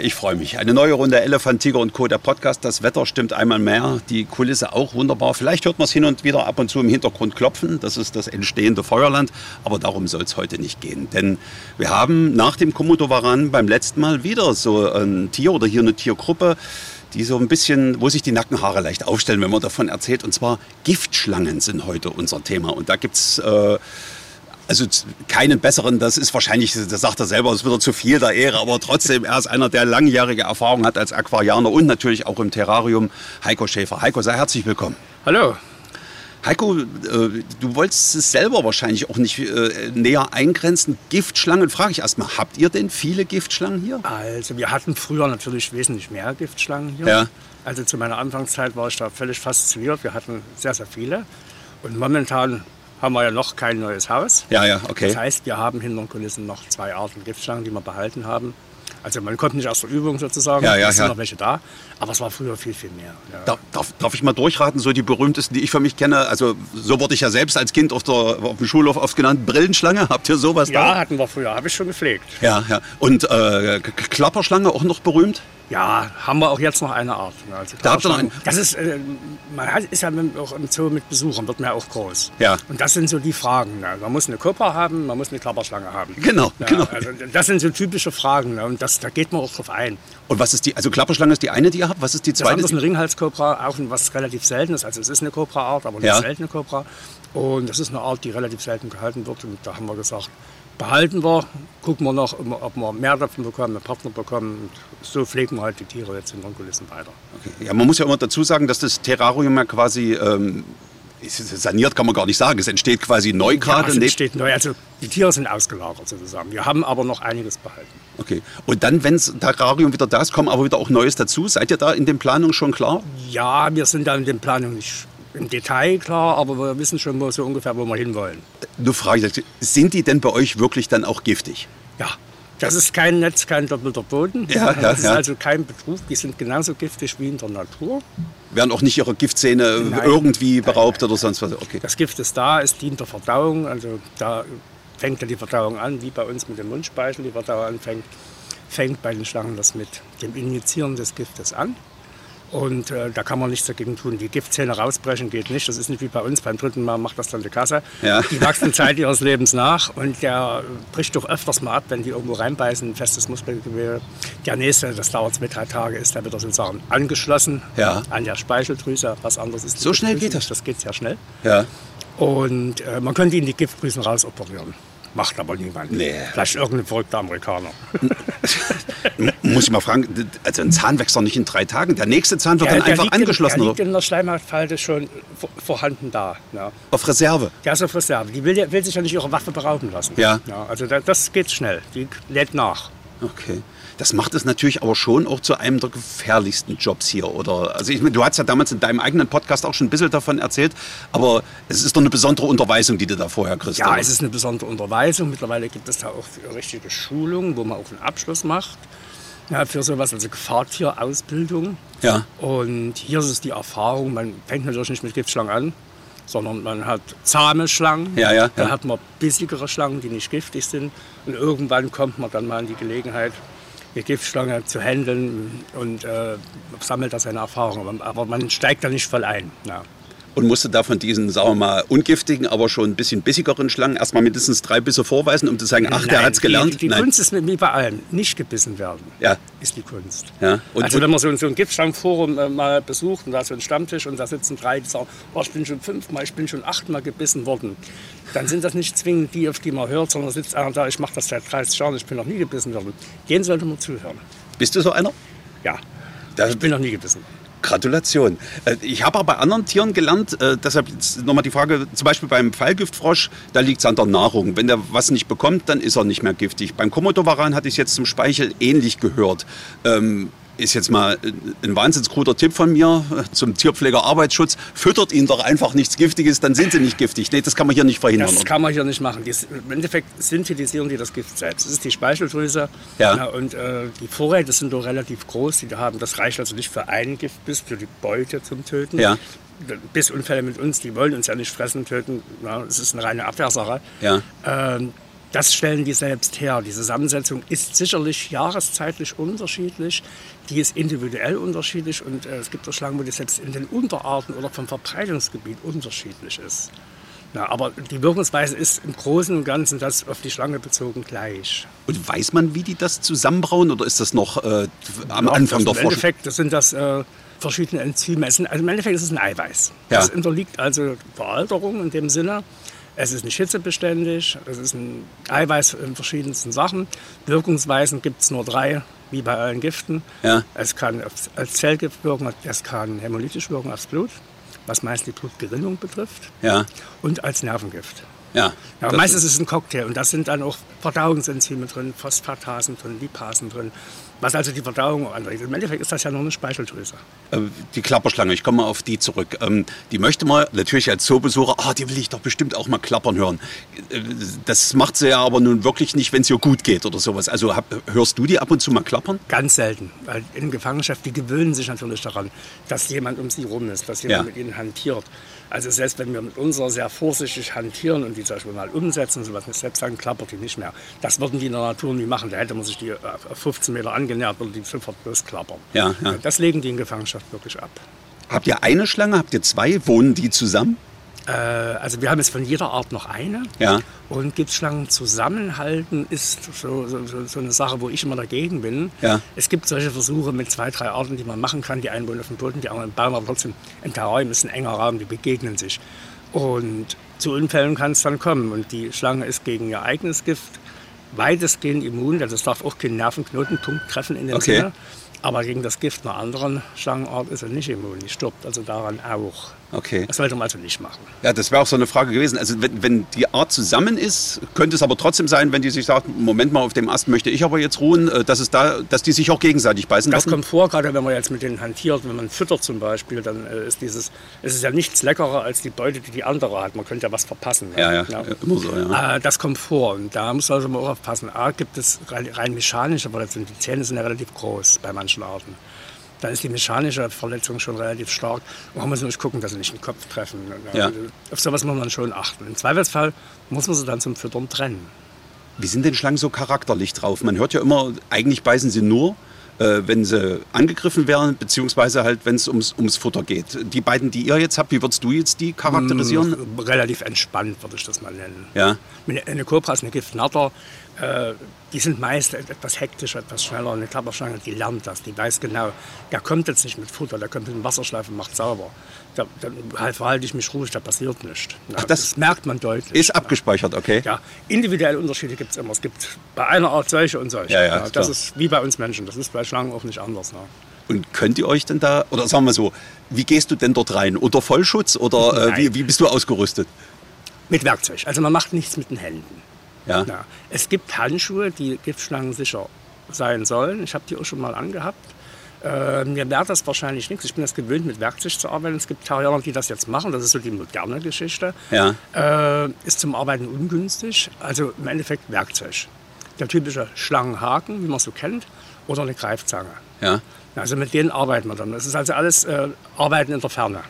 Ich freue mich. Eine neue Runde Elefant, Tiger und Co. Der Podcast. Das Wetter stimmt einmal mehr. Die Kulisse auch wunderbar. Vielleicht hört man es hin und wieder ab und zu im Hintergrund klopfen. Das ist das entstehende Feuerland. Aber darum soll es heute nicht gehen. Denn wir haben nach dem Komodowaran beim letzten Mal wieder so ein Tier oder hier eine Tiergruppe, die so ein bisschen, wo sich die Nackenhaare leicht aufstellen, wenn man davon erzählt. Und zwar Giftschlangen sind heute unser Thema. Und da gibt es... Äh, also keinen besseren, das ist wahrscheinlich, das sagt er selber, es wird zu viel der Ehre, aber trotzdem, er ist einer, der langjährige Erfahrung hat als Aquarianer und natürlich auch im Terrarium, Heiko Schäfer. Heiko, sei herzlich willkommen. Hallo. Heiko, äh, du wolltest es selber wahrscheinlich auch nicht äh, näher eingrenzen. Giftschlangen, frage ich erstmal, habt ihr denn viele Giftschlangen hier? Also wir hatten früher natürlich wesentlich mehr Giftschlangen hier. Ja. Also zu meiner Anfangszeit war ich da völlig fasziniert. Wir hatten sehr, sehr viele. Und momentan haben wir ja noch kein neues Haus. Ja, ja, okay. Das heißt, wir haben hinter den Kulissen noch zwei Arten Giftschlangen, die wir behalten haben. Also man kommt nicht aus der Übung sozusagen, Ja, ja, es sind ja. noch welche da, aber es war früher viel, viel mehr. Ja. Darf, darf, ich mal durchraten, so die berühmtesten, die ich für mich kenne? Also so wurde ich ja selbst als Kind auf, der, auf dem Schulhof oft genannt. Brillenschlange, habt ihr sowas Ja, da? hatten wir früher, habe ich schon gepflegt. Ja, ja. Und äh, Klapperschlange auch noch berühmt? Ja, haben wir auch jetzt noch eine Art. Also Da habt ihr noch einen? Das ist, äh, man hat, ist ja mit, auch im Zoo mit Besuchern, wird man ja auch groß. Ja. Und das sind so die Fragen. Ne? Man muss eine Kobra haben, man muss eine Klapperschlange haben. Genau, ja, genau. Also das sind so typische Fragen ne? und das, da geht man auch drauf ein. Und was ist die, also Klapperschlange ist die eine, die ihr habt? Was ist die Das zweite? andere ist eine Ringhalskobra, auch was relativ selten ist. Also es ist eine Kobra-Art, aber eine Ja. seltene Kobra. Und das ist eine Art, die relativ selten gehalten wird. Und da haben wir gesagt, behalten wir, gucken wir noch, ob wir mehr davon bekommen, einen Partner bekommen. Und so pflegen wir halt die Tiere jetzt in den Kulissen weiter. Ja, man muss ja immer dazu sagen, dass das Terrarium ja quasi ähm, saniert, kann man gar nicht sagen. Es entsteht quasi neu Ja, gerade. es neben- entsteht neu. Also die Tiere sind ausgelagert sozusagen. Wir haben aber noch einiges behalten. okay. Und dann, wenn das Terrarium wieder da ist, kommen aber wieder auch Neues dazu. Seid ihr da in den Planungen schon klar? Ja, wir sind da in den Planungen nicht im Detail klar, aber wir wissen schon wo, so ungefähr, wo wir hinwollen. Du fragst, sind die denn bei euch wirklich dann auch giftig? Ja, das ist kein Netz, kein doppelter Boden. Ja, ja, das ist ja. also kein Betrug. Die sind genauso giftig wie in der Natur. Werden auch nicht ihre Giftzähne Nein. irgendwie beraubt oder sonst was? Okay. Das Gift ist da, es dient der Verdauung. Also da fängt ja die Verdauung an, wie bei uns mit dem Mundspeichel die Verdauung anfängt. Fängt bei den Schlangen das mit dem Injizieren des Giftes an. Und äh, da kann man nichts dagegen tun. Die Giftzähne rausbrechen geht nicht. Das ist nicht wie bei uns. Beim dritten Mal macht das dann die Kasse. Ja. Die wachsen Zeit ihres Lebens nach und der bricht doch öfters mal ab, wenn die irgendwo reinbeißen, ein festes Muskelgewebe. Der nächste, das dauert zwei, drei Tage, ist der wieder sozusagen angeschlossen Ja. an der Speicheldrüse. Was anderes ist So schnell geht das? Das geht sehr schnell. Ja. Und äh, man könnte ihn die Giftdrüsen rausoperieren. Macht aber niemand. Nee. Vielleicht irgendein verrückter Amerikaner. Muss ich mal fragen, also ein Zahn wächst doch nicht in drei Tagen. Der nächste Zahn wird dann der einfach angeschlossen in, der oder liegt in der Schleimhautfalte schon vor- vorhanden da. Ja. auf Reserve. Der ist auf Reserve. Die will, ja- will sich ja nicht ihre Waffe berauben lassen. Ja. also da, das geht schnell. Die lädt nach. Okay. Das macht es natürlich aber schon auch zu einem der gefährlichsten Jobs hier, oder? Also ich, meine, du hast ja damals in deinem eigenen Podcast auch schon ein bisschen davon erzählt, aber es ist doch eine besondere Unterweisung, die du da vorher kriegst. Ja, oder? es ist eine besondere Unterweisung. Mittlerweile gibt es da auch richtige Schulungen, wo man auch einen Abschluss macht. Ja, für sowas, also Gefahrtierausbildung. Ja. Und hier ist es die Erfahrung, man fängt natürlich nicht mit Giftschlangen an, sondern man hat zahme Schlangen. Ja, ja, Dann ja. hat man bissigere Schlangen, die nicht giftig sind. Und irgendwann kommt man dann mal in die Gelegenheit, die Giftschlange zu handeln und äh, sammelt da seine Erfahrungen. Aber, man steigt da nicht voll ein. Ja. Und musste da von diesen, sagen wir mal, ungiftigen, aber schon ein bisschen bissigeren Schlangen erstmal mindestens drei Bisse vorweisen, um zu sagen, ach, der Nein, hat's gelernt. Die, die Nein. Kunst ist wie bei allem, nicht gebissen werden. Ja. Ist die Kunst. Ja, und- also wenn man so, ein- so ein Giftschlangenforum äh, mal besucht und da ist so ein Stammtisch und da sitzen drei, die sagen, oh, ich bin schon fünfmal, ich bin schon achtmal gebissen worden, dann sind das nicht zwingend die, auf die man hört, sondern da sitzt einer da, ich mache das seit 30 Jahren, ich bin noch nie gebissen worden. Den sollte man zuhören. Bist du so einer? Ja, Da- ich bin noch nie gebissen worden. Gratulation. Äh, Ich habe aber bei anderen Tieren gelernt, äh, deshalb nochmal die Frage, zum Beispiel beim Pfeilgiftfrosch, da liegt es an der Nahrung. Wenn der was nicht bekommt, dann ist er nicht mehr giftig. Beim Komodowaran hatte ich es jetzt zum Speichel ähnlich gehört. Ähm, ist jetzt mal ein wahnsinnig guter Tipp von mir zum Tierpfleger Arbeitsschutz. Füttert ihnen doch einfach nichts Giftiges, dann sind sie nicht giftig. Nee, das kann man hier nicht verhindern. Das kann man hier nicht machen. Die, Im Endeffekt synthetisieren die das Gift selbst. Das ist die Speicheldrüse. Ja. ja und äh, die Vorräte sind doch relativ groß. Die haben, das reicht also nicht für einen Giftbiss, für die Beute zum Töten. Ja. Bissunfälle mit uns, die wollen uns ja nicht fressen, töten. Ja, das ist eine reine Abwehrsache. Ja. Ähm, das stellen die selbst her. Die Zusammensetzung ist sicherlich jahreszeitlich unterschiedlich, die ist individuell unterschiedlich und äh, es gibt auch Schlangen, wo die selbst in den Unterarten oder vom Verbreitungsgebiet unterschiedlich ist. Na, aber die Wirkungsweise ist im Großen und Ganzen das auf die Schlange bezogen gleich. Und weiß man, wie die das zusammenbrauen oder ist das noch äh, am ja, Anfang der Forschung? Im Endeffekt das sind das äh, verschiedene Enzyme. also im Endeffekt ist es ein Eiweiß. Ja. Das unterliegt also Veralterung in dem Sinne. Es ist nicht hitzebeständig, es ist ein Eiweiß in verschiedensten Sachen. Wirkungsweisen gibt es nur drei, wie bei allen Giften. Ja. Es kann als Zellgift wirken, es kann hämolytisch wirken aufs Blut, was meist die Blutgerinnung betrifft. Ja. Und als Nervengift. Ja, ja meistens ist es ein Cocktail und da sind dann auch Verdauungsenzyme drin, Phosphatasen drin, Lipasen drin was also die Verdauung anregt. Im Endeffekt ist das ja nur eine Speicheldrüse. Äh, die Klapperschlange, ich komme mal auf die zurück. Ähm, die möchte mal natürlich als Zoobesucher, ah, die will ich doch bestimmt auch mal klappern hören. Äh, das macht sie ja aber nun wirklich nicht, wenn es ihr gut geht oder sowas. Also hörst du die ab und zu mal klappern? Ganz selten. Weil in Gefangenschaft, die gewöhnen sich natürlich daran, dass jemand um sie rum ist, dass jemand ja. mit ihnen hantiert. Also selbst wenn wir mit unserer sehr vorsichtig hantieren und die zum Beispiel mal umsetzen, sowas selbst dann klappert die nicht mehr. Das würden die in der Natur nie machen. Da hätte man sich die auf 15 Meter angenähert, würde die sofort losklappern. Ja, ja. Das legen die in Gefangenschaft wirklich ab. Habt ihr eine Schlange? Habt ihr zwei? Wohnen die zusammen? Äh, also wir haben jetzt von jeder Art noch eine. Ja. Und Giftschlangen zusammenhalten ist so, so, so, eine Sache, wo ich immer dagegen bin. Ja. Es gibt solche Versuche mit zwei, drei Arten, die man machen kann. Die einen wohnen auf dem Boden, die anderen im Baum, aber trotzdem ein Terrarium ist ein enger Raum, die begegnen sich. Und zu Unfällen kann es dann kommen. Und die Schlange ist gegen ihr eigenes Gift weitestgehend immun. Das darf auch keinen Nervenknotenpunkt treffen in dem okay. Sinne. Aber gegen das Gift einer anderen Schlangenart ist er nicht immun. Die stirbt also daran auch. Okay. Das sollte man also nicht machen. Ja, das wäre auch so eine Frage gewesen. Also wenn, wenn, die Art zusammen ist, könnte es aber trotzdem sein, wenn die sich sagt, Moment mal, auf dem Ast möchte ich aber jetzt ruhen, äh, dass, es da, dass die sich auch gegenseitig beißen Das lassen? kommt vor, gerade wenn man jetzt mit denen hantiert, wenn man füttert zum Beispiel, dann äh, ist dieses, es ist ja nichts leckerer als die Beute, die die andere hat. Man könnte ja was verpassen. Ja, ja, ja. immer so, ja. Äh, das kommt vor und da muss man also mal auch aufpassen. A, gibt es rein, rein mechanisch, aber die Zähne sind ja relativ groß bei manchen Arten da ist die mechanische Verletzung schon relativ stark. Man muss nur gucken, dass sie nicht den Kopf treffen. Ja. Auf sowas muss man schon achten. Im Zweifelsfall muss man sie dann zum Füttern trennen. Wie sind denn Schlangen so charakterlich drauf? Man hört ja immer, eigentlich beißen sie nur, äh, wenn sie angegriffen werden, beziehungsweise halt, wenn es ums, ums Futter geht. Die beiden, die ihr jetzt habt, wie würdest du jetzt die charakterisieren? Mm, relativ entspannt, würde ich das mal nennen. Ja. Eine Kobra ist eine Giftnatter. Äh, die sind meist etwas hektischer, etwas schneller. Eine Klapperschlange, die lernt das, die weiß genau, der kommt jetzt nicht mit Futter, der kommt mit dem Wasserschleif und macht sauber. Da, dann verhalte ich mich ruhig, da passiert nichts. Ach, das, das, merkt man deutlich. Ist abgespeichert, okay. Ja, individuelle Unterschiede gibt es immer. Es gibt bei einer Art solche und solche. Ja, ja, ja, das ist wie bei uns Menschen, das ist bei Schlangen auch nicht anders. Ne? Und könnt ihr euch denn da, oder sagen wir so, wie gehst du denn dort rein? Unter Vollschutz oder äh, wie, wie bist du ausgerüstet? Mit Werkzeug. Also man macht nichts mit den Händen. Ja. ja. Es gibt Handschuhe, die giftschlangensicher sein sollen. Ich habe die auch schon mal angehabt. Äh, mir wäre das wahrscheinlich nichts. Ich bin das gewöhnt, mit Werkzeug zu arbeiten. Es gibt Terrier, die das jetzt machen. Das ist so die moderne Geschichte. Ja. Äh, ist zum Arbeiten ungünstig. Also im Endeffekt Werkzeug. Der typische Schlangenhaken, wie man so kennt, oder eine Greifzange. Ja. Also mit denen arbeiten wir dann. Das ist also alles äh, Arbeiten in der Ferne.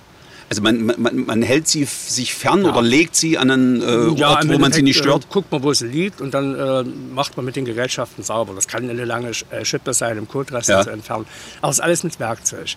Also man, man, man hält sie sich fern ja. oder legt sie an einen äh, ja, Ort, wo man sie nicht stört? Äh, guckt man, wo sie liegt und dann äh, macht man mit den Gerätschaften sauber. Das kann eine lange äh, Schippe sein, im Kotrest ja. zu entfernen. Aber es ist alles mit Werkzeug.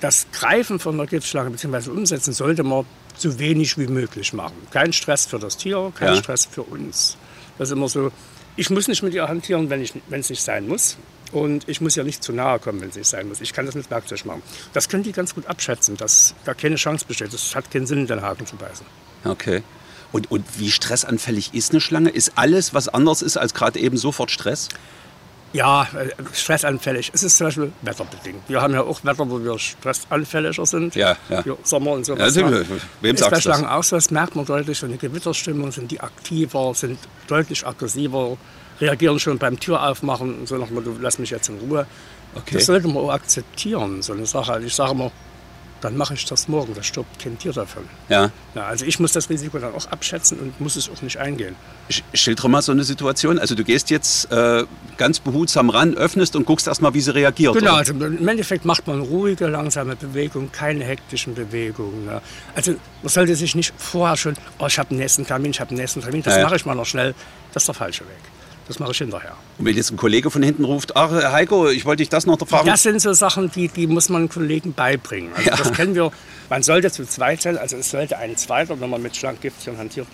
Das Greifen von der Giftschlange bzw. Umsetzen sollte man so wenig wie möglich machen. Kein Stress für das Tier, kein ja. Stress für uns. Das ist immer so, ich muss nicht mit ihr hantieren, wenn es nicht sein muss. Und ich muss ja nicht zu nahe kommen, wenn es nicht sein muss. Ich kann das mit Werkzeug machen. Das können die ganz gut abschätzen, dass da keine Chance besteht. Es hat keinen Sinn, den Haken zu beißen. Okay. Und, und wie stressanfällig ist eine Schlange? Ist alles, was anders ist als gerade eben sofort Stress? Ja, äh, stressanfällig. Es ist zum Beispiel wetterbedingt. Wir haben ja auch Wetter, wo wir stressanfälliger sind. Ja, ja. Für Sommer und sowas. Also, ne? wem ist sagst du das? Schlangen auch so, das merkt man deutlich. So eine Gewitterstimmung sind die aktiver, sind deutlich aggressiver, reagieren schon beim Türaufmachen und so dem Motto, lass mich jetzt in Ruhe. Okay. Das sollte man auch akzeptieren, so eine Sache. Also ich sage immer, dann mache ich das morgen, da stirbt kein Tier davon. Ja. Ja, also ich muss das Risiko dann auch abschätzen und muss es auch nicht eingehen. Sch- Schildere mal so eine Situation. Also du gehst jetzt äh, ganz behutsam ran, öffnest und guckst erst mal, wie sie reagiert. Genau, oder? also im Endeffekt macht man ruhige, langsame Bewegungen, keine hektischen Bewegungen. Ne? Also man sollte sich nicht vorher schon, oh, ich habe den nächsten Termin, ich habe den nächsten Termin, das ja. mache ich mal noch schnell. Das ist der falsche Weg. Das mache ich hinterher. Und wenn jetzt ein Kollege von hinten ruft, ach Heiko, ich wollte dich das noch fragen. Das sind so Sachen, die, die muss man Kollegen beibringen. Also Ja. Das kennen wir. Man sollte zu zweit sein, also es sollte ein Zweiter, wenn man mit Schlankgiftchen hantiert,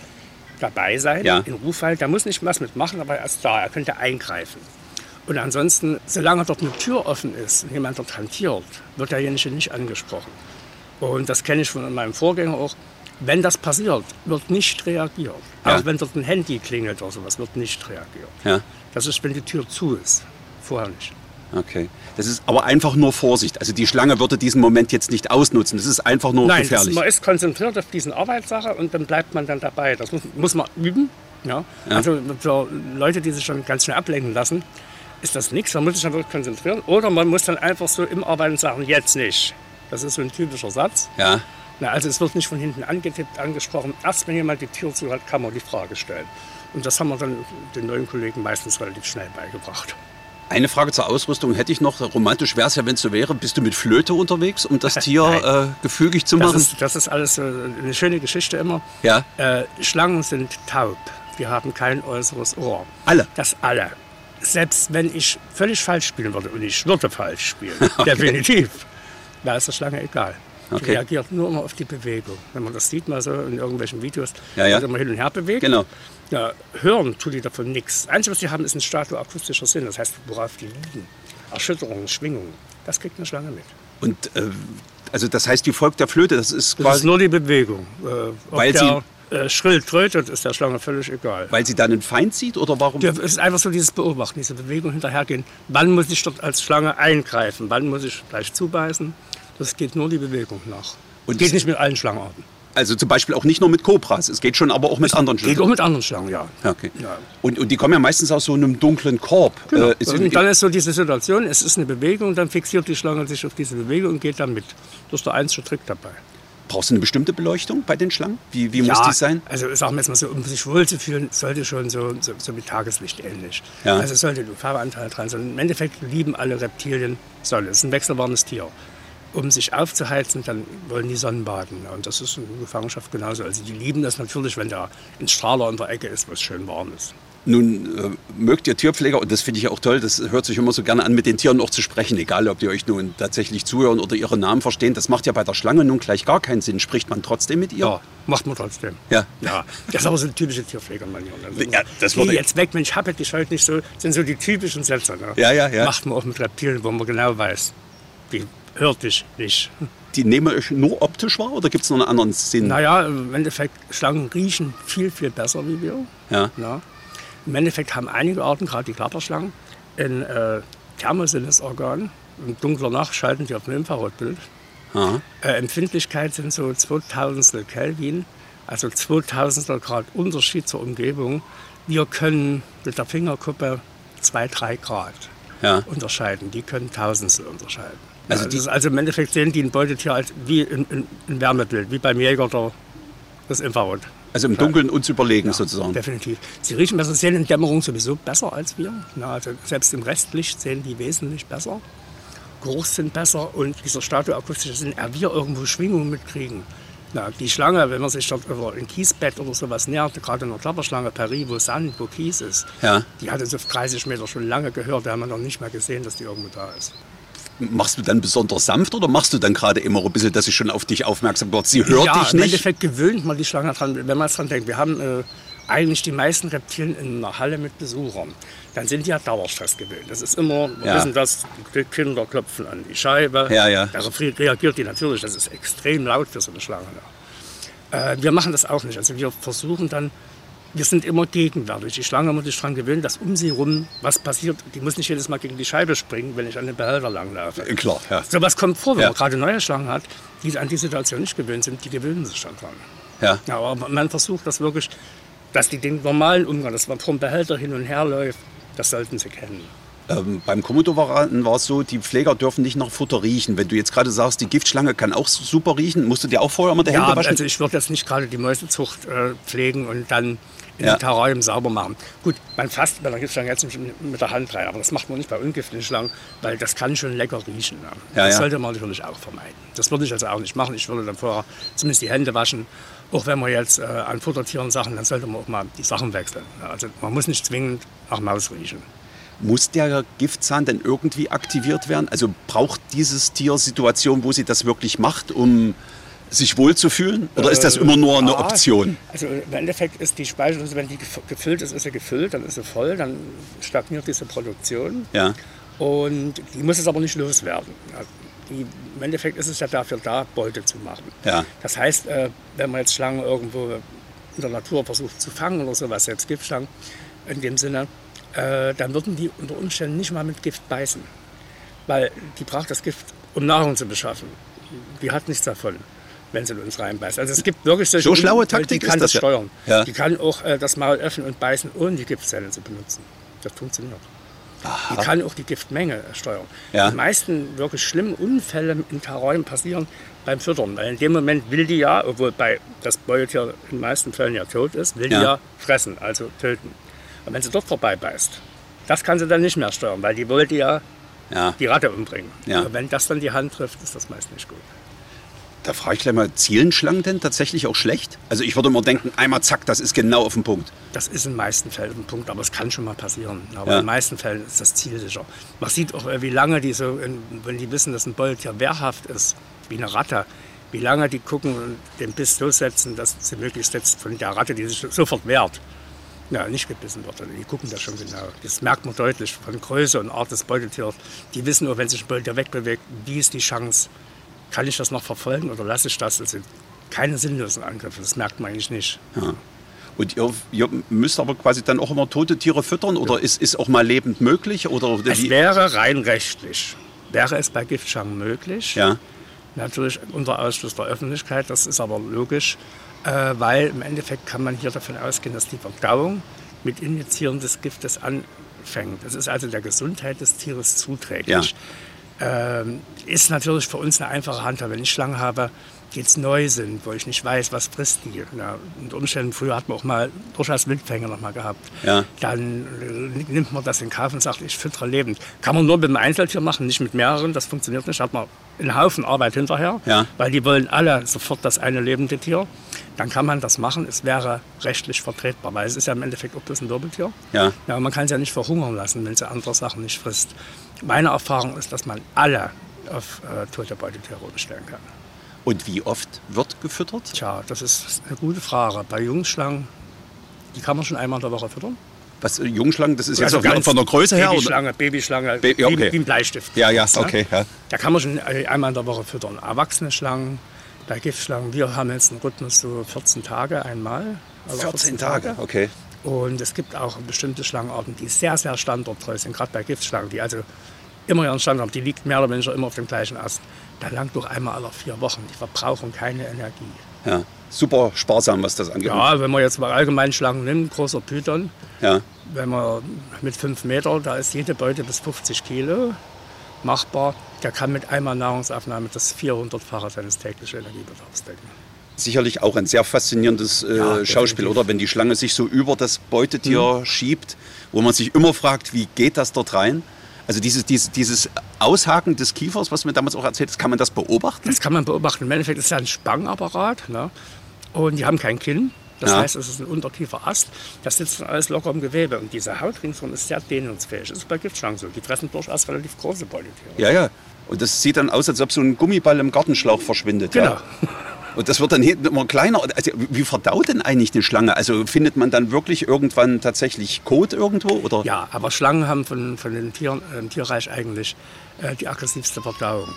dabei sein, Ja. in Rufhalt. Der muss nicht was mitmachen, aber er ist da, er könnte eingreifen. Und ansonsten, solange dort eine Tür offen ist und jemand dort hantiert, wird derjenige nicht angesprochen. Und das kenne ich von meinem Vorgänger auch. Wenn das passiert, wird nicht reagiert. Ja. Auch wenn dort ein Handy klingelt oder sowas, wird nicht reagiert. Ja. Das ist, wenn die Tür zu ist. Vorher nicht. Okay. Das ist aber einfach nur Vorsicht. Also die Schlange würde diesen Moment jetzt nicht ausnutzen. Das ist einfach nur Nein, gefährlich. man ist konzentriert auf diesen Arbeitssache und dann bleibt man dann dabei. Das muss, muss man üben. Ja? Ja. Also für Leute, die sich schon ganz schnell ablenken lassen, ist das nichts. Man muss sich dann wirklich konzentrieren. Oder man muss dann einfach so im Arbeiten sagen, jetzt nicht. Das ist so ein typischer Satz. ja. Na, also es wird nicht von hinten angetippt, angesprochen. Erst wenn jemand die Tür zu hat, kann man die Frage stellen. Und das haben wir dann den neuen Kollegen meistens relativ schnell beigebracht. Eine Frage zur Ausrüstung hätte ich noch. Romantisch wäre es ja, wenn es so wäre. Bist du mit Flöte unterwegs, um das Tier äh, gefügig zu Das machen? ist, das ist alles äh, eine schöne Geschichte immer. Ja. Äh, Schlangen sind taub. Die haben kein äußeres Ohr. Alle? Das alle. Selbst wenn ich völlig falsch spielen würde, und ich würde falsch spielen, definitiv, da ist der Schlange egal. Die Okay. reagiert nur immer auf die Bewegung. Wenn man das sieht, mal so in irgendwelchen Videos, Ja, ja. wird immer hin und her bewegt. Genau. Ja, hören tut die davon nichts. Einzige, was sie haben, ist ein statoakustischer Sinn. Das heißt, worauf die liegen. Erschütterungen, Schwingungen. Das kriegt eine Schlange mit. Und äh, also das heißt, die folgt der Flöte. Das ist Das ist quasi, nur die Bewegung. Äh, Weil der äh, schrill trötet, ist der Schlange völlig egal. weil sie dann einen Feind sieht oder warum? Ja, Es ist einfach so dieses Beobachten, diese Bewegung hinterhergehen. Wann muss ich dort als Schlange eingreifen? Wann muss ich gleich zubeißen? Das geht nur die Bewegung nach. Und geht es- nicht mit allen Schlangenarten. Also zum Beispiel auch nicht nur mit Kobras. Es geht schon aber auch mit anderen Geht auch Schlangen. mit anderen Schlangen, ja. Ja, Okay. Ja. Und, und die kommen ja meistens aus so einem dunklen Korb. Genau. Äh, und dann ist so diese Situation, es ist eine Bewegung, dann fixiert die Schlange sich auf diese Bewegung und geht dann mit. Das ist der einzige Trick dabei. brauchst du eine bestimmte Beleuchtung bei den Schlangen? Wie, wie muss die sein? Also sagen wir jetzt mal so, um sich wohlzufühlen, sollte schon so, so, so mit Tageslicht ähnlich. Ja. Also es sollte ein UV-Anteil dran sein. Im Endeffekt lieben alle Reptilien Sonne. Es ist ein wechselwarmes Tier. Um sich aufzuheizen, dann wollen die Sonnenbaden. Und das ist in Gefangenschaft genauso. Also die lieben das natürlich, wenn da ein Strahler in der Ecke ist, wo es schön warm ist. Nun äh, mögt ihr Tierpfleger, und das finde ich auch toll, das hört sich immer so gerne an, mit den Tieren auch zu sprechen, egal ob die euch nun tatsächlich zuhören oder ihre Namen verstehen. Das macht ja bei der Schlange nun gleich gar keinen Sinn. Spricht man trotzdem mit ihr? Ja, macht man trotzdem. Ja. Ja, das ist aber so eine typische Tierpflegermanier. Also, Ja, das würde ich- jetzt weg, Mensch, hab dich heute nicht so, sind so die typischen Sätze. Ne? Ja, ja, ja. Macht man auch mit Reptilien, wo man genau weiß, die hört dich nicht. Die nehmen euch nur optisch wahr oder gibt es noch einen anderen Sinn? Naja, im Endeffekt, Schlangen riechen viel, viel besser wie wir. Ja. Ja. Im Endeffekt haben einige Arten, gerade die Klapperschlangen, ein äh, Thermosinnesorgan. In dunkler Nacht schalten die auf ein Infrarotbild. Äh, Empfindlichkeit sind so 2000 Kelvin, also 2000 Grad Unterschied zur Umgebung. Wir können mit der Fingerkuppe 2, 3 Grad Ja. unterscheiden. Die können Tausendstel unterscheiden. Also die- also im Endeffekt sehen die ein Beutetier als wie ein, ein, Wärmebild, wie beim Jäger der, das Infrarot. Also im Dunkeln uns überlegen sozusagen. Definitiv. Sie riechen besser, sehen in Dämmerung sowieso besser als wir. Na, also selbst im Restlicht sehen die wesentlich besser. Geruchssinn besser und dieser statoakustische Sinn, er wir irgendwo Schwingungen mitkriegen. Na, die Schlange, wenn man sich dort über ein Kiesbett oder sowas nähert, gerade eine Klapperschlange, Paris, wo Sand, wo Kies ist, Ja. die hat uns auf 30 Meter schon lange gehört, da haben wir noch nicht mal gesehen, dass die irgendwo da ist. Machst du dann besonders sanft oder machst du dann gerade immer ein bisschen, dass sie schon auf dich aufmerksam wird? Sie hört ja, dich im nicht? Endeffekt gewöhnt man die Schlange dran, wenn man es dran denkt. Wir haben äh, eigentlich die meisten Reptilien in einer Halle mit Besuchern. Dann sind die ja Dauerstress gewöhnt. Das ist immer, wir Ja. wissen das, die Kinder klopfen an die Scheibe. Ja, ja. Darauf re- reagiert die natürlich. Das ist extrem laut für so eine Schlange. Ja. Äh, wir machen das auch nicht. Also wir versuchen dann wir sind immer gegenwärtig. Die Schlange muss sich daran gewöhnen, dass um sie herum was passiert. Die muss nicht jedes Mal gegen die Scheibe springen, wenn ich an den Behälter langlaufe. Äh, Klar, ja. So was kommt vor, wenn Ja. man gerade neue Schlangen hat, die an die Situation nicht gewöhnt sind, die gewöhnen sich schon dran. ja. Ja, aber man versucht das wirklich, dass die den normalen Umgang, dass man vom Behälter hin und her läuft, das sollten sie kennen. Ähm, beim Komodo-Varianten war es so, die Pfleger dürfen nicht nach Futter riechen. Wenn du jetzt gerade sagst, die Giftschlange kann auch super riechen, musst du dir auch vorher immer die Ja, Hände waschen? also ich würde jetzt nicht gerade die Mäusezucht äh, pflegen und dann in Ja. den Terrarium sauber machen. Gut, man fasst bei der Giftschlange jetzt mit der Hand rein, aber das macht man nicht bei ungiftigen Schlangen, weil das kann schon lecker riechen. Ja. Ja, das ja. sollte man natürlich auch vermeiden. Das würde ich also auch nicht machen. Ich würde dann vorher zumindest die Hände waschen. Auch wenn wir jetzt äh, an Futtertieren Sachen, dann sollte man auch mal die Sachen wechseln. Also man muss nicht zwingend nach Maus riechen. Muss der Giftzahn denn irgendwie aktiviert werden? Also braucht dieses Tier Situation, wo sie das wirklich macht, um sich wohlzufühlen? Oder ist das immer nur eine Ja, Option? Also im Endeffekt ist die Speicheldrüse, wenn die gef- gefüllt ist, ist sie gefüllt, dann ist sie voll, dann stagniert diese Produktion. Ja. Und die muss es aber nicht loswerden. Also die, Im Endeffekt ist es ja dafür da, Beute zu machen. Ja. Das heißt, äh, wenn man jetzt Schlangen irgendwo in der Natur versucht zu fangen oder sowas, selbst Giftschlangen in dem Sinne, äh, dann würden die unter Umständen nicht mal mit Gift beißen. Weil die braucht das Gift, um Nahrung zu beschaffen. Die hat nichts davon, wenn sie in uns reinbeißt. Also es gibt wirklich solche So schlaue Taktik die kann das das steuern. Ja. Die kann auch äh, das Maul öffnen und beißen, ohne die Giftzelle zu benutzen. Das funktioniert. Die kann auch die Giftmenge steuern. Ja. Die meisten wirklich schlimmen Unfälle in Terrarien passieren beim Füttern. Weil in dem Moment will die ja, obwohl bei das Beutetier in den meisten Fällen ja tot ist, will Ja. die ja fressen, also töten. Und wenn sie dort vorbei beißt, das kann sie dann nicht mehr steuern, weil die wollte ja Ja. die Ratte umbringen. Ja. Und wenn das dann die Hand trifft, ist das meist nicht gut. Da frage ich gleich mal, zielen Schlangen denn tatsächlich auch schlecht? Also ich würde immer denken, einmal zack, das ist genau auf den Punkt. Das ist in den meisten Fällen ein Punkt, aber es kann schon mal passieren. Aber Ja. in den meisten Fällen ist das zielsicher. Man sieht auch, äh, wie lange die so, wenn die wissen, dass ein Beutetier wehrhaft ist, wie eine Ratte, wie lange die gucken und den Biss so setzen, dass sie möglichst jetzt von der Ratte, die sich sofort wehrt, ja, nicht gebissen wird. Also Die gucken das schon genau. Das merkt man deutlich von Größe und Art des Beutetiers. Die wissen nur, wenn sich ein Beutetier wegbewegt, wie ist die Chance, kann ich das noch verfolgen oder lasse ich das? Das sind keine sinnlosen Angriffe, das merkt man eigentlich nicht. Und ihr, ihr müsst aber quasi dann auch immer tote Tiere füttern oder ist, ist auch mal lebend möglich? Oder Es wie? wäre rein rechtlich, wäre es bei Giftschlangen möglich. Ja, Natürlich unter Ausschluss der Öffentlichkeit, das ist aber logisch, äh, weil im Endeffekt kann man hier davon ausgehen, dass die Verdauung mit Injizieren des Giftes anfängt. Das ist also der Gesundheit des Tieres zuträglich. Ähm, ist natürlich für uns eine einfache Handhabe. Wenn ich Schlangen habe, die jetzt neu sind, wo ich nicht weiß, was frisst die. Ja, unter Umständen, früher hat man auch mal durchaus Wildfänge noch mal gehabt. Ja. Dann äh, nimmt man das in Kauf und sagt, ich füttere lebend. Kann man nur mit einem Einzeltier machen, nicht mit mehreren. Das funktioniert nicht. Hat man einen Haufen Arbeit hinterher, Ja. weil die wollen alle sofort das eine lebende Tier. Dann kann man das machen. Es wäre rechtlich vertretbar, weil es ist ja im Endeffekt auch bloß ein Wirbeltier. Ja. Ja, man kann es ja nicht verhungern lassen, wenn sie andere Sachen nicht frisst. Meine Erfahrung ist, dass man alle auf äh, tote Beutetiere umstellen kann. Und wie oft wird gefüttert? Tja, das ist eine gute Frage. Bei Jungschlangen, die kann man schon einmal in der Woche füttern. Was, äh, Jungschlangen, das ist jetzt Also auch von- der Größe her? Oder? Babyschlange, Babyschlange, Ba- ja, okay. wie, wie ein Bleistift. Ja, ja, okay. Ja. Da kann man schon äh, einmal in der Woche füttern. Erwachsene Schlangen, bei Giftschlangen, wir haben jetzt einen Rhythmus so 14 Tage einmal. alle 14 Tage, okay. Und es gibt auch bestimmte Schlangenarten, die sehr, sehr standorttreu sind, gerade bei Giftschlangen, die also immer ihren Standort haben. Die liegt mehr oder weniger immer auf dem gleichen Ast. Da langt doch einmal alle vier Wochen. Die verbrauchen keine Energie. Ja. Super sparsam, was das angeht. Ja, wenn man jetzt mal allgemein Schlangen nimmt, großer Python, Ja. wenn man mit 5 Meter, da ist jede Beute bis 50 Kilo machbar. Der kann mit einmal Nahrungsaufnahme das 400-fache seines täglichen Energiebedarfs decken. Sicherlich auch ein sehr faszinierendes äh, Ja, Schauspiel, oder? Wenn die Schlange sich so über das Beutetier schiebt, wo man sich immer fragt, wie geht das dort rein? Also dieses, dieses, dieses Aushaken des Kiefers, was mir damals auch erzählt hast, kann man das beobachten? Das kann man beobachten. Im Endeffekt ist es ja ein Spangapparat. Ne? Und die haben kein Kinn. Das Ja. heißt, es ist ein untertiefer Ast. Das sitzt dann alles locker im Gewebe. Und diese Haut ringsherum ist sehr dehnungsfähig. Das ist bei Giftschlangen so. Die fressen durchaus relativ große Beutetiere. Ja, ja. Und das sieht dann aus, als ob so ein Gummiball im Gartenschlauch verschwindet. Genau. Ja. Und das wird dann hinten immer kleiner. Also, wie verdaut denn eigentlich eine Schlange? Also findet man dann wirklich irgendwann tatsächlich Kot irgendwo? Oder? Ja, aber Schlangen haben von, von den Tieren äh, im Tierreich eigentlich äh, die aggressivste Verdauung.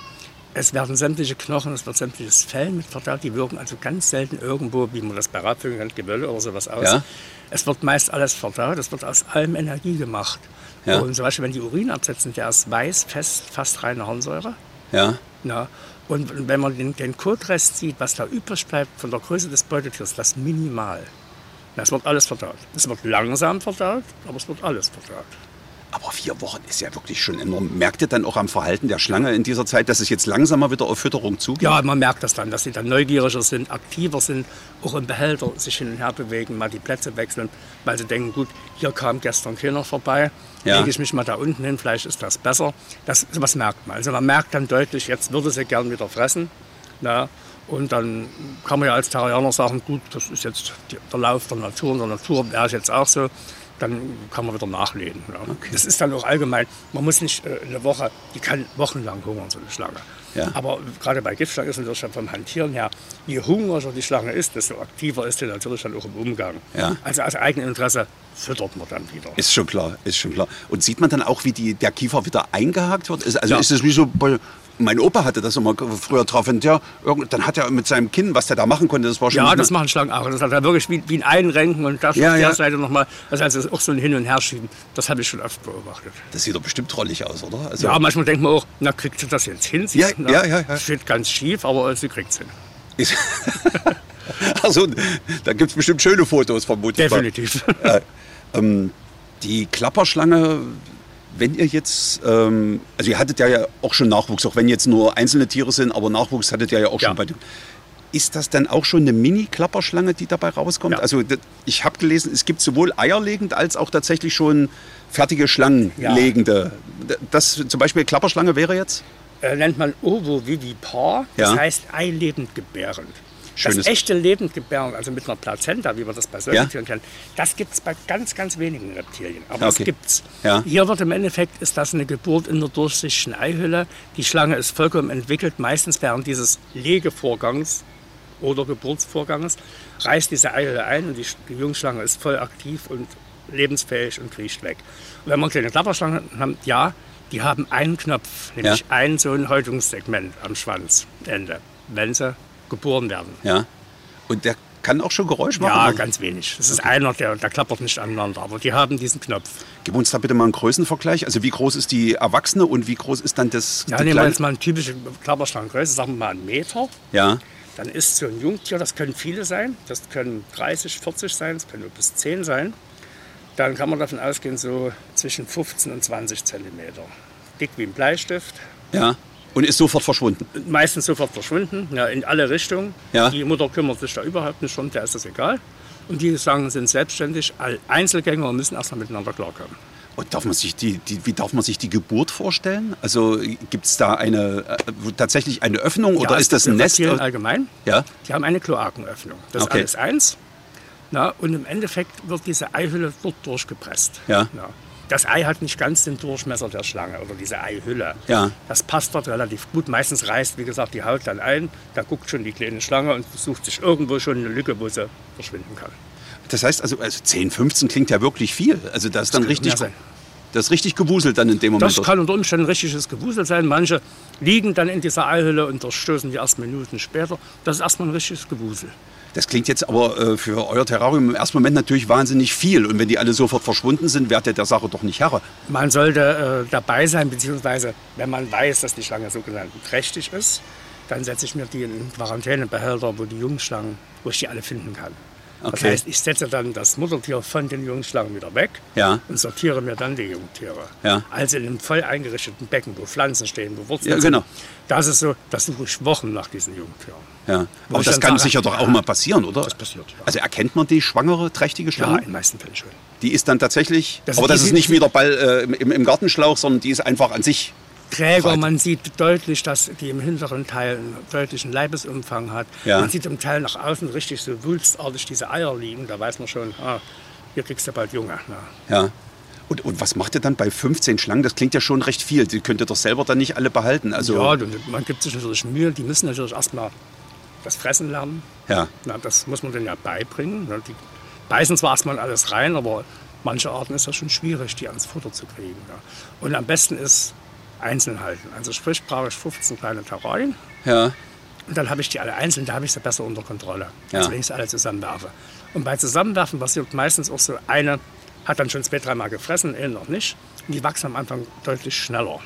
Es werden sämtliche Knochen, es wird sämtliches Fell mit verdaut. Die wirken also ganz selten irgendwo, wie man das bei Rapvögeln nennt, Gewölle oder sowas aus. Ja. Es wird meist alles verdaut, es wird aus allem Energie gemacht. Ja. Und zum Beispiel, wenn die Urin absetzen, der ist weiß, fest, fast reine Harnsäure. Ja. Ja. Und wenn man den, den Kotrest sieht, was da übrig bleibt von der Größe des Beutetiers, das minimal. Das wird alles verdaut. Es wird langsam verdaut, aber es wird alles verdaut. Aber vier Wochen ist ja wirklich schon enorm. Merkt ihr dann auch am Verhalten der Schlange in dieser Zeit, dass es jetzt langsamer wieder auf Fütterung zugeht? Ja, man merkt das dann, dass sie dann neugieriger sind, aktiver sind, auch im Behälter sich hin und her bewegen, mal die Plätze wechseln, weil sie denken, gut, hier kam gestern keiner vorbei, Ja. lege ich mich mal da unten hin, vielleicht ist das besser. Das, was merkt man. Also man merkt dann deutlich, jetzt würde sie gern wieder fressen. Na, und dann kann man ja als Terrianer sagen, gut, das ist jetzt der Lauf der Natur, in der Natur wäre ich jetzt auch so. Dann kann man wieder nachlegen. Ja. Das ist dann auch allgemein, man muss nicht äh, eine Woche, die kann wochenlang hungern, so eine Schlange. Ja. Aber gerade bei Giftschlangen ist natürlich schon vom Hantieren her, je hungriger die Schlange ist, desto aktiver ist sie natürlich dann auch im Umgang. Ja. Also aus eigenem Interesse füttert man dann wieder. Ist schon klar, ist schon klar. Und sieht man dann auch, wie die, der Kiefer wieder eingehakt wird? Also ist es wie so bei. Mein Opa hatte das immer früher drauf. Und ja, dann hat er mit seinem Kinn, was der da machen konnte, das war schon. Ja, das machen Schlangen auch. Das hat er wirklich wie, wie ein Einrenken und das Ja, auf der ja. Seite nochmal. Das heißt, das ist auch so ein Hin- und Herschieben. Das habe ich schon oft beobachtet. das sieht doch bestimmt trollig aus, oder? Also, Ja, manchmal denkt man auch, na, kriegt sie das jetzt hin? Sie, Ja, na, ja, ja, ja. Steht ganz schief, aber sie kriegt es hin. also, da gibt es bestimmt schöne Fotos vermutlich. Definitiv. Äh, ähm, die Klapperschlange, wenn ihr jetzt, ähm, also ihr hattet ja, ja auch schon Nachwuchs, auch wenn jetzt nur einzelne Tiere sind, aber Nachwuchs hattet ihr ja auch Ja. schon bei dem. Ist das dann auch schon eine Mini-Klapperschlange, die dabei rauskommt? Ja. Also ich habe gelesen, es gibt sowohl eierlegend als auch tatsächlich schon fertige Schlangenlegende. Das zum Beispiel Klapperschlange wäre jetzt? äh, nennt man Ovovivipar, das heißt eilebend gebärend. Schönes- Das echte Lebendgebären, also mit einer Plazenta, wie wir das bei Ja. Säugetieren kennen, das gibt es bei ganz, ganz wenigen Reptilien. Aber Okay. es gibt's. Ja. Hier wird im Endeffekt, ist das eine Geburt in der durchsichtigen Eihülle. Die Schlange ist vollkommen entwickelt, meistens während dieses Legevorgangs oder Geburtsvorganges reißt diese Eihülle ein und die, die Jungschlange ist voll aktiv und lebensfähig und kriecht weg. Und wenn man kleine Klapperschlangen haben, ja, die haben einen Knopf, nämlich Ja. ein so ein Häutungssegment am Schwanzende, wenn sie geboren werden. Ja. Und der kann auch schon Geräusch machen? Ja, ganz wenig. Es ist einer, der, der klappert nicht aneinander, aber die haben diesen Knopf. Gib uns da bitte mal einen Größenvergleich. Also wie groß ist die Erwachsene und wie groß ist dann das Ja, nehmen wir jetzt mal eine typische Klapperschlangengröße, sagen wir mal einen Meter. Ja, Dann ist so ein Jungtier, das können viele sein, das können 30, 40 sein, das können nur bis 10 sein. Dann kann man davon ausgehen, so zwischen 15 und 20 Zentimeter. Dick wie ein Bleistift, ja. Und ist sofort verschwunden. meistens sofort verschwunden, ja, in alle Richtungen. Ja. Die Mutter kümmert sich da überhaupt nicht drum, der ist das egal. Und die Schlangen sind selbstständig, Einzelgänger und müssen erstmal miteinander klarkommen. Und darf man sich die, die, wie darf man sich die Geburt vorstellen? Also gibt es da eine äh, tatsächlich eine Öffnung oder Ja, ist das ein Nest? Allgemein? Ja, Die haben eine Kloakenöffnung. Das Okay. ist alles eins. Na, und im Endeffekt wird diese Eihülle dort durchgepresst. Ja. Das Ei hat nicht ganz den Durchmesser der Schlange oder diese Eihülle. Ja. Das passt dort relativ gut. Meistens reißt, wie gesagt, die Haut dann ein. Da guckt schon die kleine Schlange und sucht sich irgendwo schon eine Lücke, wo sie verschwinden kann. das heißt also, also 10, 15 klingt ja wirklich viel. Also das ist dann richtig, das ist richtig gewuselt dann in dem Moment. Das kann unter Umständen richtiges Gewusel sein. Manche liegen dann in dieser Eihülle und durchstößen die erst Minuten später. Das ist erstmal ein richtiges Gewusel. Das klingt jetzt aber äh, für euer Terrarium im ersten Moment natürlich wahnsinnig viel. Und wenn die alle sofort verschwunden sind, werdet ihr der Sache doch nicht Herr. Man sollte äh, dabei sein, beziehungsweise wenn man weiß, dass die Schlange sogenannt trächtig ist, dann setze ich mir die in Quarantänebehälter, wo die Jungschlangen, wo ich die alle finden kann. Das Okay. heißt, ich setze dann das Muttertier von den Jungschlangen wieder weg Ja. und sortiere mir dann die Jungtiere. Ja. Also in einem voll eingerichteten Becken, wo Pflanzen stehen, wo Wurzeln Ja, sind. genau. Das ist so, das suche ich Wochen nach diesen Jungtieren. Ja. Aber das kann sage, sicher doch auch ja, mal passieren, oder? das passiert, ja. Also erkennt man die schwangere, trächtige Ja, Schlange? in den meisten Fällen schon. Die ist dann tatsächlich, Das- aber das ist sind- nicht wie der Ball äh, im, im Gartenschlauch, sondern die ist einfach an sich. Träger, Breit. man sieht deutlich, dass die im hinteren Teil einen deutlichen Leibesumfang hat. Ja. Man sieht im Teil nach außen richtig so wulstartig diese Eier liegen. Da weiß man schon, ah, hier kriegst du bald Junge. Ja. Ja. Und, und was macht ihr dann bei 15 Schlangen? Das klingt ja schon recht viel. Die könnt ihr doch selber dann nicht alle behalten. Also, ja, man gibt sich natürlich Mühe. Die müssen natürlich erstmal das Fressen lernen. ja. Na, das muss man denen ja beibringen. Na, Die beißen zwar erstmal alles rein, aber manche Arten ist das schon schwierig, die ans Futter zu kriegen. Ja. Und am besten ist einzeln halten. Also sprich, brauche ich 15 kleine Terrarien. Ja. Und dann habe ich die alle einzeln, da habe ich sie besser unter Kontrolle, Ja. als wenn ich sie alle zusammenwerfe. Und bei Zusammenwerfen passiert meistens auch so, eine hat dann schon zwei, dreimal gefressen, eine noch nicht. Und die wachsen am Anfang deutlich schneller.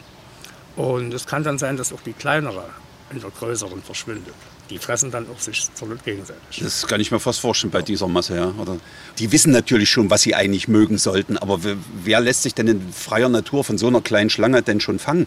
Und es kann dann sein, dass auch die kleinere in der größeren verschwindet. Die fressen dann auch sich Not gegenseitig. Das kann ich mir fast vorstellen bei dieser Masse, ja. Oder die wissen natürlich schon, was sie eigentlich mögen sollten, aber wer, wer lässt sich denn in freier Natur von so einer kleinen Schlange denn schon fangen?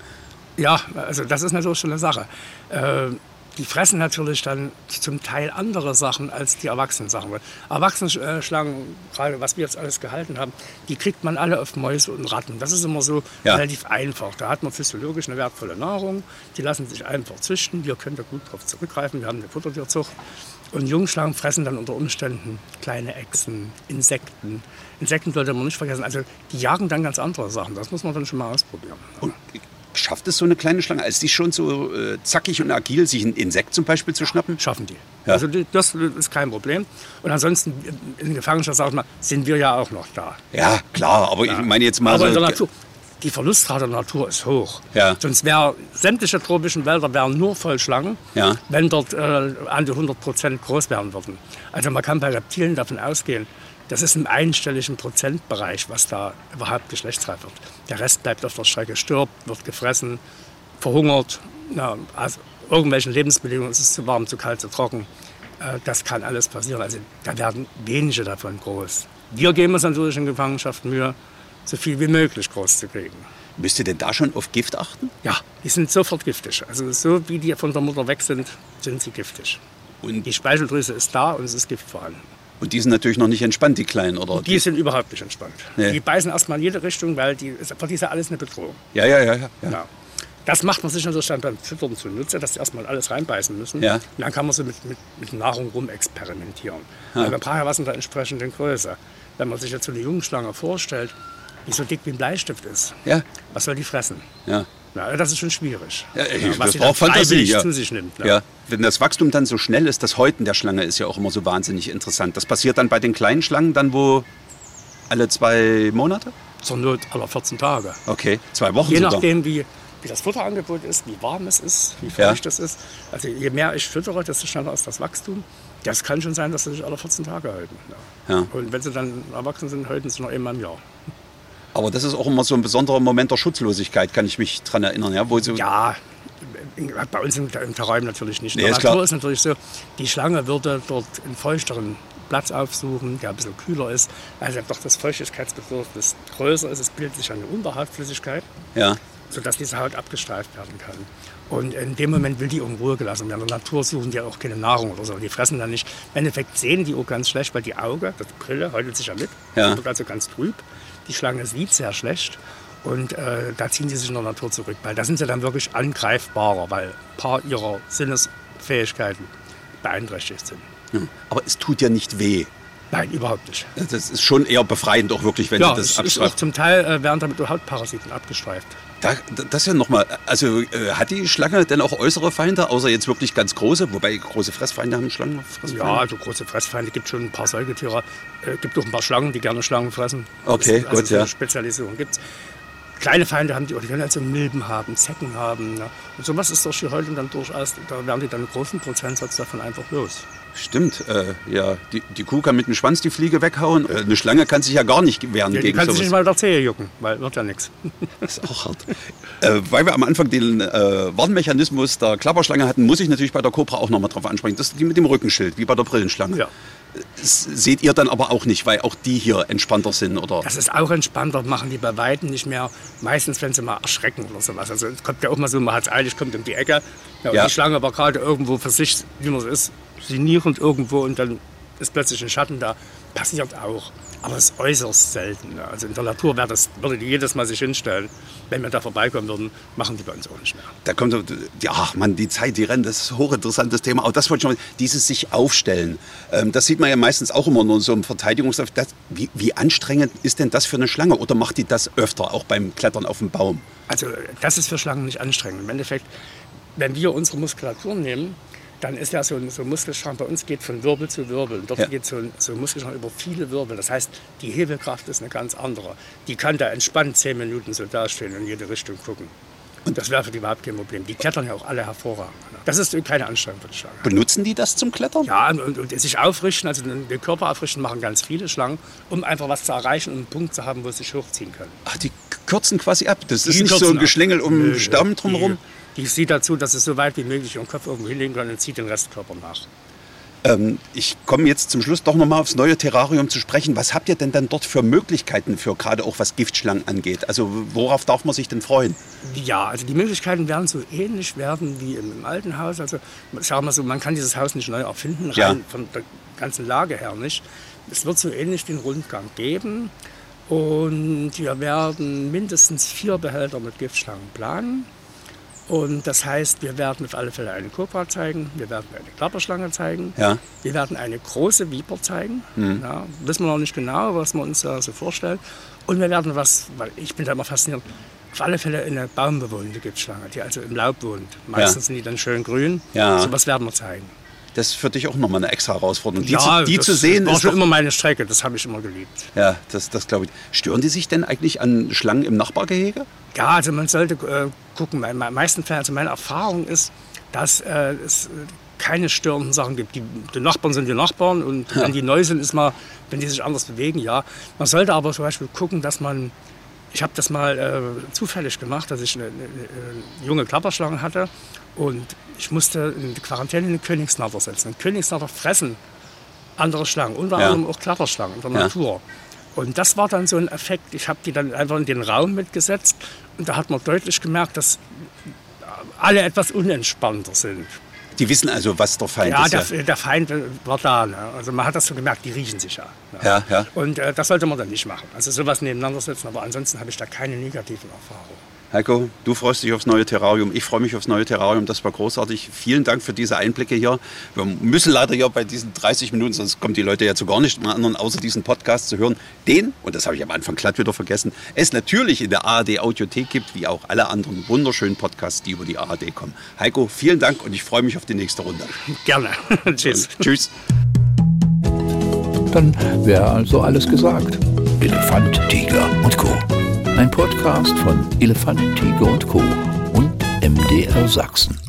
Ja, also das ist natürlich schon eine Sache. Äh, die fressen natürlich dann zum Teil andere Sachen als die Erwachsenen-Sachen. Erwachsenenschlangen, gerade was wir jetzt alles gehalten haben, die kriegt man alle auf Mäuse und Ratten. Das ist immer so Ja. relativ einfach. Da hat man physiologisch eine wertvolle Nahrung. Die lassen sich einfach züchten. Wir können da gut drauf zurückgreifen. Wir haben eine Futtertierzucht. Und Jungschlangen fressen dann unter Umständen kleine Echsen, Insekten. Insekten sollte man nicht vergessen. Also die jagen dann ganz andere Sachen. Das muss man dann schon mal ausprobieren. Und schafft es so eine kleine Schlange, als die schon so äh, zackig und agil, sich ein Insekt zum Beispiel zu schnappen? schaffen die. Ja. Also das ist kein Problem. Und ansonsten in Gefangenschaft sag ich mal, sind wir ja auch noch da. Ja, klar, aber ich meine jetzt mal Aber in so. der Natur, die Verlustrate der Natur ist hoch. Ja. Sonst wäre sämtliche tropischen Wälder wären nur voll Schlangen, Ja. wenn dort äh, an die 100 Prozent groß werden würden. Also man kann bei Reptilien davon ausgehen, das ist im einstelligen Prozentbereich, was da überhaupt geschlechtsreif wird. Der Rest bleibt auf der Strecke, stirbt, wird gefressen, verhungert, ja, also irgendwelchen Lebensbedingungen, es ist zu warm, zu kalt, zu trocken. Äh, Das kann alles passieren. Also da werden wenige davon groß. Wir geben uns natürlich in Gefangenschaft Mühe, so viel wie möglich groß zu kriegen. Müsst ihr denn da schon auf Gift achten? Ja, die sind sofort giftig. Also so wie die von der Mutter weg sind, sind sie giftig. Und, Die Speicheldrüse ist da und es ist Gift vorhanden. Und die sind natürlich noch nicht entspannt, die Kleinen, oder? Die sind überhaupt nicht entspannt. Nee. Die beißen erstmal in jede Richtung, weil die, für die ist ja alles eine Bedrohung. ja, ja, ja, ja. ja. Ja. Das macht man sich natürlich dann beim Füttern zunutze, dass sie erstmal alles reinbeißen müssen. Ja. Und dann kann man so mit, mit, mit Nahrung rumexperimentieren. Ja. Weil man braucht ja was in der entsprechenden Größe. Wenn man sich jetzt so eine Jungschlange vorstellt, die so dick wie ein Bleistift ist, Ja, was soll die fressen? ja. Ja, das ist schon schwierig. Ja, was das braucht Fantasie. Ja. zu sich nimmt. ne? Ja. Wenn das Wachstum dann so schnell ist, das Häuten der Schlange ist ja auch immer so wahnsinnig interessant. Das passiert dann bei den kleinen Schlangen dann wo alle zwei Monate? Zur Not aller 14 Tage. Okay, zwei Wochen Je sogar. nachdem, wie, wie das Futterangebot ist, wie warm es ist, wie Ja. feucht es ist. Also je mehr ich füttere, desto schneller ist das Wachstum. Das kann schon sein, dass sie sich alle 14 Tage halten. Ja. Ja. Und wenn sie dann erwachsen sind, halten sie noch einmal im Jahr. Aber das ist auch immer so ein besonderer Moment der Schutzlosigkeit, kann ich mich dran erinnern. Ja, wo so, Ja, in- bei uns im, im Terrarium natürlich nicht. In Nee, der ist Natur klar. ist natürlich so, die Schlange würde dort einen feuchteren Platz aufsuchen, der ein bisschen kühler ist. Also doch das Feuchtigkeitsbedürfnis größer ist. Es bildet sich eine Unterhautflüssigkeit. ja, sodass diese Haut abgestreift werden kann. Und in dem Moment will die um Ruhe gelassen werden. In der Natur suchen die auch keine Nahrung oder so. Die fressen dann nicht. Im Endeffekt sehen die auch ganz schlecht, weil die Auge, das Brille, häutet sich ja mit. Ja. Wird also ganz trüb. Die Schlange sieht sehr schlecht. Und äh, da ziehen sie sich in der Natur zurück, weil da sind sie dann wirklich angreifbarer, weil ein paar ihrer Sinnesfähigkeiten beeinträchtigt sind. Hm. aber es tut ja nicht weh. Nein, überhaupt nicht. Das ist schon eher befreiend, auch wirklich, wenn Ja, sie das ist auch abstreifen. zum Teil äh, werden damit Hautparasiten abgestreift. Da, das ja nochmal, also äh, hat die Schlange denn auch äußere Feinde, außer jetzt wirklich ganz große? Wobei große Fressfeinde haben Schlangen Fressfeinde? Ja, also große Fressfeinde gibt schon ein paar Säugetiere. Äh, gibt auch ein paar Schlangen, die gerne Schlangen fressen. Okay, Das- also gut, so ja. eine Spezialisierung gibt's. Kleine Feinde haben die, oder die können also Milben haben, Zecken haben. Ne? Und sowas ist durch die Häutung dann durchaus, da werden die dann einen großen Prozentsatz davon einfach los. Stimmt, äh, ja, die, die Kuh kann mit dem Schwanz die Fliege weghauen. Äh, eine Schlange kann sich ja gar nicht wehren Die, die gegen kann sich sowas. nicht mal der Zehe jucken, weil wird ja nichts. Das ist auch hart. äh, weil wir am Anfang den äh, Warnmechanismus der Klapperschlange hatten, muss ich natürlich bei der Cobra auch nochmal drauf ansprechen. Das ist die mit dem Rückenschild, wie bei der Brillenschlange. Ja. Das seht ihr dann aber auch nicht, weil auch die hier entspannter sind, oder? Das ist auch entspannter, machen die bei Weitem nicht mehr. Meistens, wenn sie mal erschrecken oder sowas. Also es kommt ja auch mal so, man hat es eilig, kommt um die Ecke. Ja, Ja. Die Schlange war gerade irgendwo für sich, wie man so ist, sinnierend irgendwo und dann ist plötzlich ein Schatten da. Passiert auch. Aber es ist äußerst selten. Also in der Natur wäre das, würde die jedes Mal sich hinstellen. Wenn wir da vorbeikommen würden, machen die bei uns auch nicht mehr. Da kommt ja, Mann, die Zeit, die rennt, das ist ein hochinteressantes Thema. Aber das wollte ich noch mal, dieses sich aufstellen, ähm, das sieht man ja meistens auch immer nur so im Verteidigungslauf. Wie, wie anstrengend ist denn das für eine Schlange? Oder macht die das öfter, auch beim Klettern auf den Baum? Also das ist für Schlangen nicht anstrengend. Im Endeffekt, wenn wir unsere Muskulatur nehmen, dann ist ja so ein, so ein Muskelstrang bei uns geht von Wirbel zu Wirbel. Und dort Ja. geht so ein, so ein Muskelstrang über viele Wirbel. Das heißt, die Hebelkraft ist eine ganz andere. Die kann da entspannt zehn Minuten so dastehen und in jede Richtung gucken. Und das wäre für die überhaupt kein Problem. Die klettern ja auch alle hervorragend. Das ist keine Anstrengung für die Schlange. Benutzen die das zum Klettern? Ja, und, und sich aufrichten, also den Körper aufrichten, machen ganz viele Schlangen, um einfach was zu erreichen und einen Punkt zu haben, wo sie sich hochziehen können. Ach, die kürzen quasi ab. Das ist nicht so ein Geschlängel um den Stamm drumherum. Die, die sieht dazu, dass es so weit wie möglich ihren Kopf irgendwo hinlegen kann und zieht den Restkörper nach. Ähm, ich komme jetzt zum Schluss doch nochmal aufs neue Terrarium zu sprechen. Was habt ihr denn dann dort für Möglichkeiten für gerade auch was Giftschlangen angeht? Also worauf darf man sich denn freuen? Ja, also die Möglichkeiten werden so ähnlich werden wie im, im alten Haus. Also sagen wir so, man kann dieses Haus nicht neu erfinden, rein ja. von der ganzen Lage her nicht. Es wird so ähnlich den Rundgang geben. Und wir werden mindestens vier Behälter mit Giftschlangen planen. Und das heißt, wir werden auf alle Fälle eine Kobra zeigen, wir werden eine Klapperschlange zeigen, ja. wir werden eine große Viper zeigen. Mhm. Ja, wissen wir noch nicht genau, was wir uns da so vorstellen. Und wir werden was, weil ich bin da immer fasziniert, auf alle Fälle eine baumbewohnende Giftschlange, die also im Laub wohnt. Meistens ja. sind die dann schön grün. Ja. So was werden wir zeigen. Das ist für dich auch nochmal eine extra Herausforderung. Die, ja, zu, die das zu sehen war ist schon immer meine Strecke, das habe ich immer geliebt. Ja, das, das glaube ich. Stören die sich denn eigentlich an Schlangen im Nachbargehege? Ja, also man sollte äh, gucken. In den meisten Fällen, also meine Erfahrung ist, dass äh, es keine störenden Sachen gibt. Die, die, Nachbarn sind die Nachbarn und wenn die neu sind, ist mal, wenn die sich anders bewegen, ja. Man sollte aber zum Beispiel gucken, dass man ich habe das mal äh, zufällig gemacht, dass ich eine, eine, eine, junge Klapperschlange hatte und ich musste in die Quarantäne eine Königsnatter setzen. Und Königsnatter fressen andere Schlangen, unter Ja. anderem auch Klapperschlangen in der Ja. Natur. Und das war dann so ein Effekt. Ich habe die dann einfach in den Raum mitgesetzt und da hat man deutlich gemerkt, dass alle etwas unentspannter sind. Die wissen also, was der Feind Ja, ist. der, der Feind war da. Ne? Also man hat das so gemerkt, die riechen sich ja. Ne? Ja, ja. Und äh, das sollte man dann nicht machen. Also sowas nebeneinander setzen, aber ansonsten habe ich da keine negativen Erfahrungen. Heiko, du freust dich aufs neue Terrarium. Ich freue mich aufs neue Terrarium. Das war großartig. Vielen Dank für diese Einblicke hier. Wir müssen leider hier bei diesen 30 Minuten, sonst kommen die Leute ja zu gar nichts mehr anderen, außer diesen Podcast zu hören. Den, und das habe ich am Anfang glatt wieder vergessen, es natürlich in der ARD Audiothek gibt, wie auch alle anderen wunderschönen Podcasts, die über die ARD kommen. Heiko, vielen Dank und ich freue mich auf die nächste Runde. Gerne. Tschüss. Und tschüss. Dann wäre also alles gesagt. Elefant, Tiger und Co. Ein Podcast von Elefant, Tiger und Co. und MDR Sachsen.